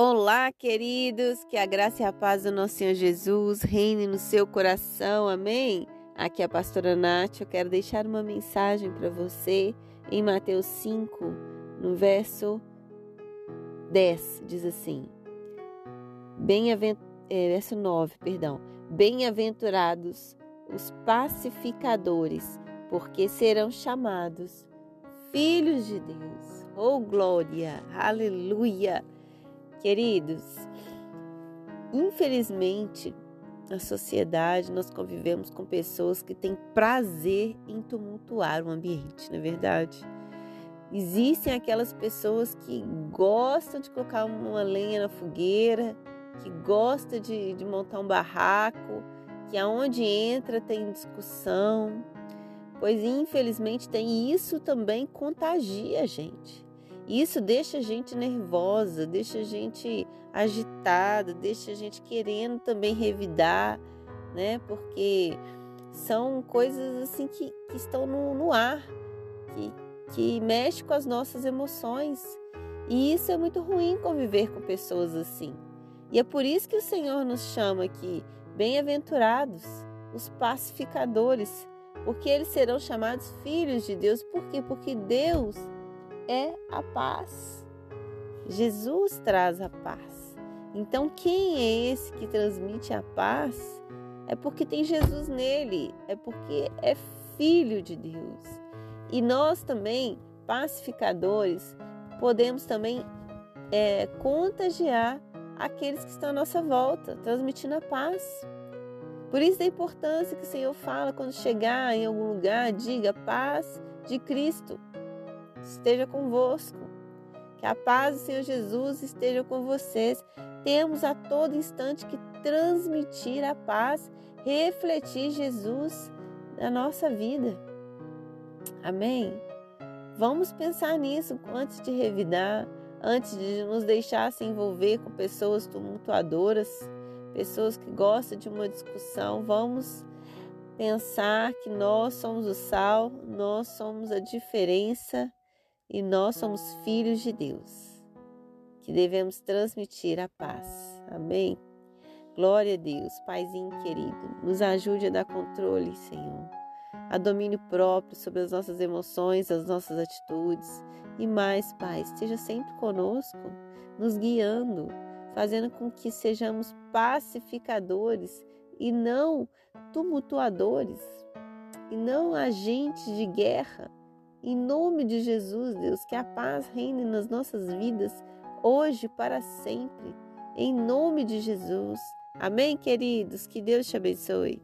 Olá, queridos, que a graça e a paz do nosso Senhor Jesus reine no seu coração, amém? Aqui é a pastora Nath, eu quero deixar uma mensagem para você em Mateus 5, no verso 10, diz assim: bem é, verso 9, perdão. Bem-aventurados os pacificadores, porque serão chamados filhos de Deus. Oh, glória! Aleluia! Queridos, infelizmente, na sociedade nós convivemos com pessoas que têm prazer em tumultuar o ambiente, não é verdade? Existem aquelas pessoas que gostam de colocar uma lenha na fogueira, que gostam de, de montar um barraco, que aonde entra tem discussão, pois infelizmente tem isso também contagia a gente. Isso deixa a gente nervosa, deixa a gente agitada, deixa a gente querendo também revidar, né? Porque são coisas assim que, que estão no, no ar, que, que mexe com as nossas emoções. E isso é muito ruim conviver com pessoas assim. E é por isso que o Senhor nos chama aqui, bem-aventurados, os pacificadores, porque eles serão chamados filhos de Deus. Por quê? Porque Deus é a paz. Jesus traz a paz. Então, quem é esse que transmite a paz? É porque tem Jesus nele, é porque é filho de Deus. E nós também, pacificadores, podemos também é, contagiar aqueles que estão à nossa volta, transmitindo a paz. Por isso a importância que o Senhor fala quando chegar em algum lugar, diga paz de Cristo esteja convosco. Que a paz do Senhor Jesus esteja com vocês. Temos a todo instante que transmitir a paz, refletir Jesus na nossa vida. Amém? Vamos pensar nisso antes de revidar, antes de nos deixar se envolver com pessoas tumultuadoras, pessoas que gostam de uma discussão. Vamos pensar que nós somos o sal, nós somos a diferença e nós somos filhos de Deus, que devemos transmitir a paz. Amém? Glória a Deus, Paizinho querido, nos ajude a dar controle, Senhor, a domínio próprio sobre as nossas emoções, as nossas atitudes e mais, Pai, esteja sempre conosco, nos guiando, fazendo com que sejamos pacificadores e não tumultuadores, e não agentes de guerra, em nome de Jesus, Deus, que a paz reine nas nossas vidas, hoje para sempre. Em nome de Jesus. Amém, queridos? Que Deus te abençoe.